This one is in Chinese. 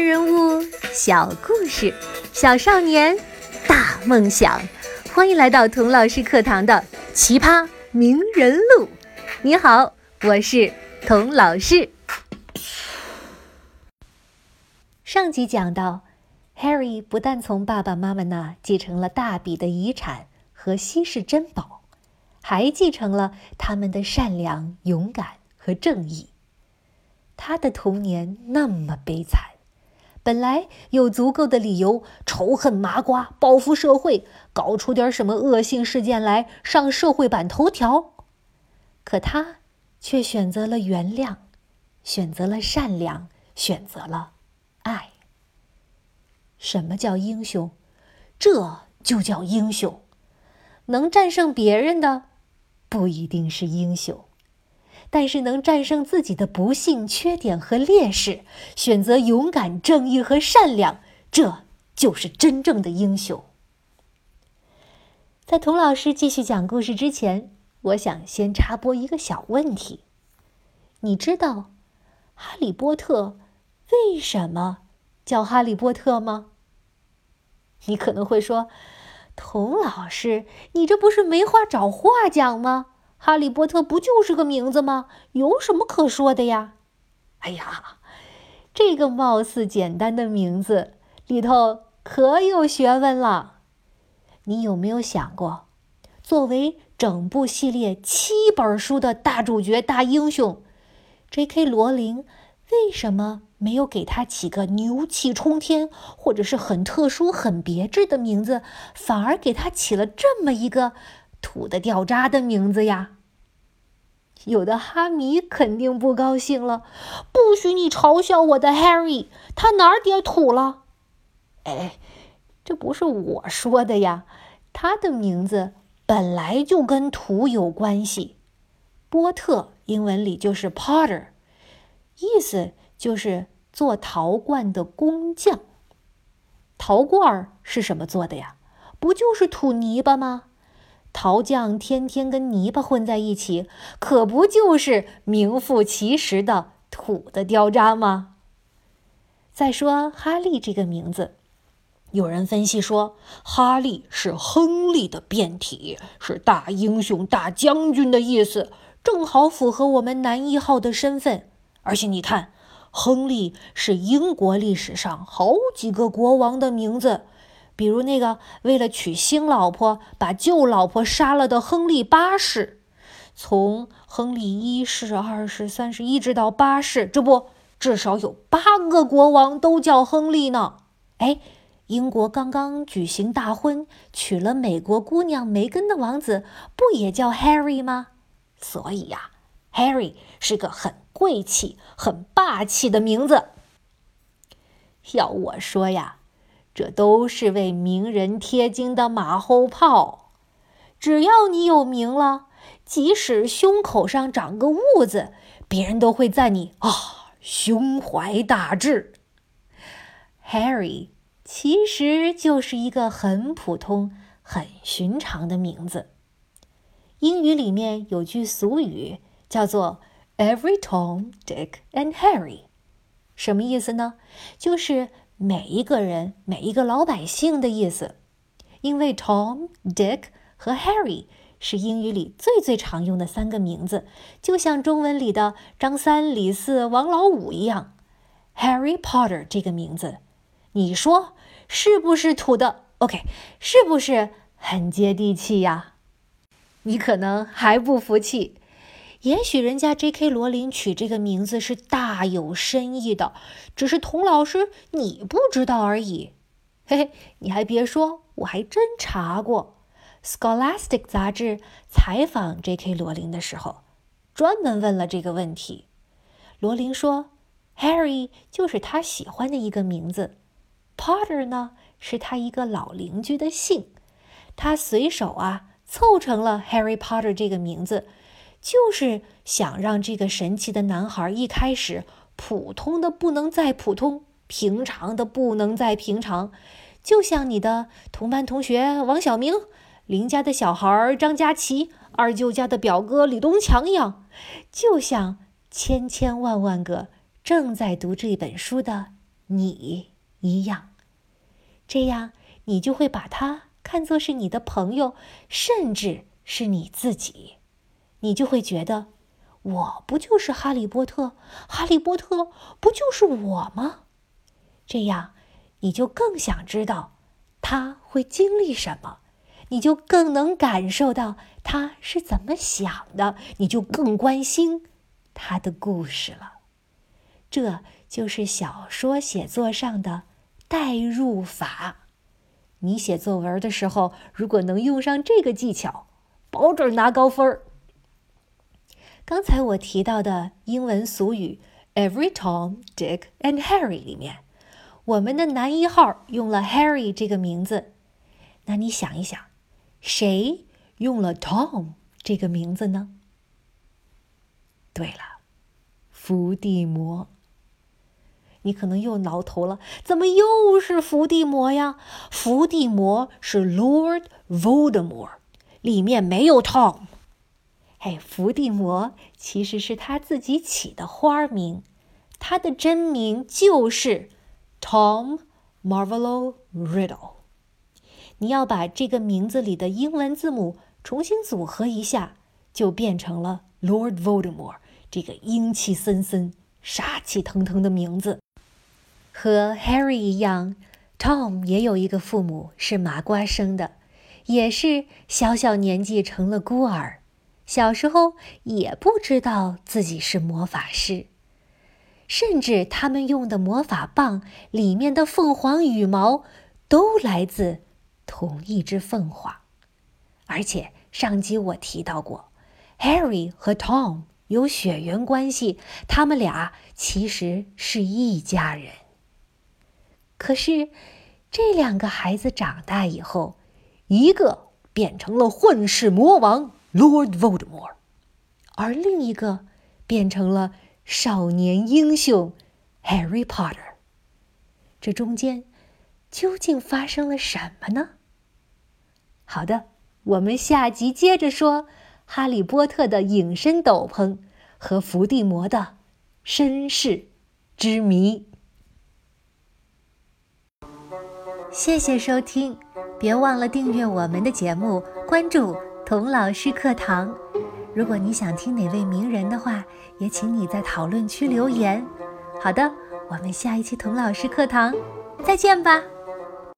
人物，小故事，小少年，大梦想。欢迎来到童老师课堂的《奇葩名人录》。你好，我是童老师。上集讲到，Harry 不但从爸爸妈妈那继承了大笔的遗产和稀世珍宝，还继承了他们的善良、勇敢和正义。他的童年那么悲惨，本来有足够的理由仇恨麻瓜、报复社会，搞出点什么恶性事件来上社会版头条，可他却选择了原谅，选择了善良，选择了爱。什么叫英雄？这就叫英雄。能战胜别人的，不一定是英雄。但是能战胜自己的不幸、缺点和劣势，选择勇敢、正义和善良，这就是真正的英雄。在童老师继续讲故事之前，我想先插播一个小问题：你知道哈利波特为什么叫哈利波特吗？你可能会说：“童老师，你这不是没话找话讲吗？”哈利波特不就是个名字吗？有什么可说的呀？哎呀，这个貌似简单的名字里头可有学问了。你有没有想过，作为整部系列七本书的大主角、大英雄，J.K. 罗琳为什么没有给他起个牛气冲天或者是很特殊、很别致的名字，反而给他起了这么一个？土的掉渣的名字呀！有的哈迷肯定不高兴了，不许你嘲笑我的 Harry，他哪儿点土了？哎，这不是我说的呀，他的名字本来就跟土有关系。波特英文里就是 Potter，意思就是做陶罐的工匠。陶罐是什么做的呀？不就是土泥巴吗？陶匠天天跟泥巴混在一起，可不就是名副其实的土的雕渣吗？再说哈利这个名字，有人分析说，哈利是亨利的变体，是大英雄、大将军的意思，正好符合我们男一号的身份。而且你看，亨利是英国历史上好几个国王的名字。比如那个为了娶新老婆把旧老婆杀了的亨利八世，从亨利一世、二世、三世一直到八世，这不至少有八个国王都叫亨利呢。哎，英国刚刚举行大婚，娶了美国姑娘梅根的王子不也叫 Harry 吗？所以呀，Harry 是个很贵气、很霸气的名字。要我说呀。这都是为名人贴金的马后炮，只要你有名了，即使胸口上长个痦子，别人都会赞你啊，胸怀大志。Harry 其实就是一个很普通、很寻常的名字。英语里面有句俗语叫做 “Every Tom, Dick and Harry”，什么意思呢？就是。每一个人，每一个老百姓的意思，因为 Tom、Dick 和 Harry 是英语里最最常用的三个名字，就像中文里的张三、李四、王老五一样。Harry Potter 这个名字，你说是不是土的？OK，是不是很接地气呀？你可能还不服气。也许人家 J.K. 罗琳取这个名字是大有深意的，只是童老师你不知道而已。嘿嘿，你还别说，我还真查过，《Scholastic》杂志采访 J.K. 罗琳的时候，专门问了这个问题。罗琳说：“Harry 就是他喜欢的一个名字，Potter 呢是他一个老邻居的姓，他随手啊凑成了 Harry Potter 这个名字。”就是想让这个神奇的男孩一开始普通的不能再普通，平常的不能再平常，就像你的同班同学王小明、邻家的小孩张佳琪、二舅家的表哥李东强一样，就像千千万万个正在读这本书的你一样。这样，你就会把他看作是你的朋友，甚至是你自己。你就会觉得，我不就是哈利波特？哈利波特不就是我吗？这样，你就更想知道他会经历什么，你就更能感受到他是怎么想的，你就更关心他的故事了。这就是小说写作上的。代入法，你写作文的时候，如果能用上这个技巧，保准拿高分儿。刚才我提到的英文俗语 “Every Tom, Dick and Harry” 里面，我们的男一号用了 Harry 这个名字，那你想一想，谁用了 Tom 这个名字呢？对了，伏地魔。你可能又挠头了，怎么又是伏地魔呀？伏地魔是 Lord Voldemort，里面没有 Tom。哎，伏地魔其实是他自己起的花名，他的真名就是 Tom Marvolo Riddle。你要把这个名字里的英文字母重新组合一下，就变成了 Lord Voldemort 这个阴气森森、杀气腾腾的名字。和 Harry 一样，Tom 也有一个父母是麻瓜生的，也是小小年纪成了孤儿，小时候也不知道自己是魔法师，甚至他们用的魔法棒里面的凤凰羽毛都来自同一只凤凰。而且上集我提到过，Harry 和 Tom 有血缘关系，他们俩其实是一家人。可是，这两个孩子长大以后，一个变成了混世魔王 Lord Voldemort，而另一个变成了少年英雄 Harry Potter。这中间究竟发生了什么呢？好的，我们下集接着说《哈利波特》的隐身斗篷和伏地魔的身世之谜。谢谢收听，别忘了订阅我们的节目，关注童老师课堂。如果你想听哪位名人的话，也请你在讨论区留言。好的，我们下一期童老师课堂再见吧。